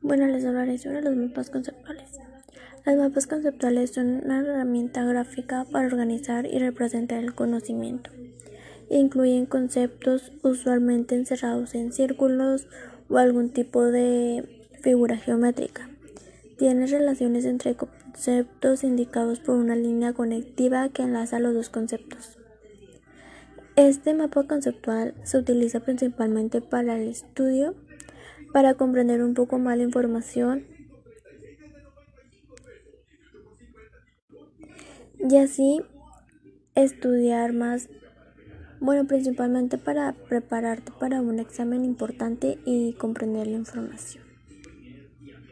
Bueno, les hablaré sobre los mapas conceptuales. Los mapas conceptuales son una herramienta gráfica para organizar y representar el conocimiento. Incluyen conceptos usualmente encerrados en círculos o algún tipo de figura geométrica. Tiene relaciones entre conceptos indicados por una línea conectiva que enlaza los dos conceptos. Este mapa conceptual se utiliza principalmente para el estudio para comprender un poco más la información y así estudiar más, bueno, principalmente para prepararte para un examen importante y comprender la información.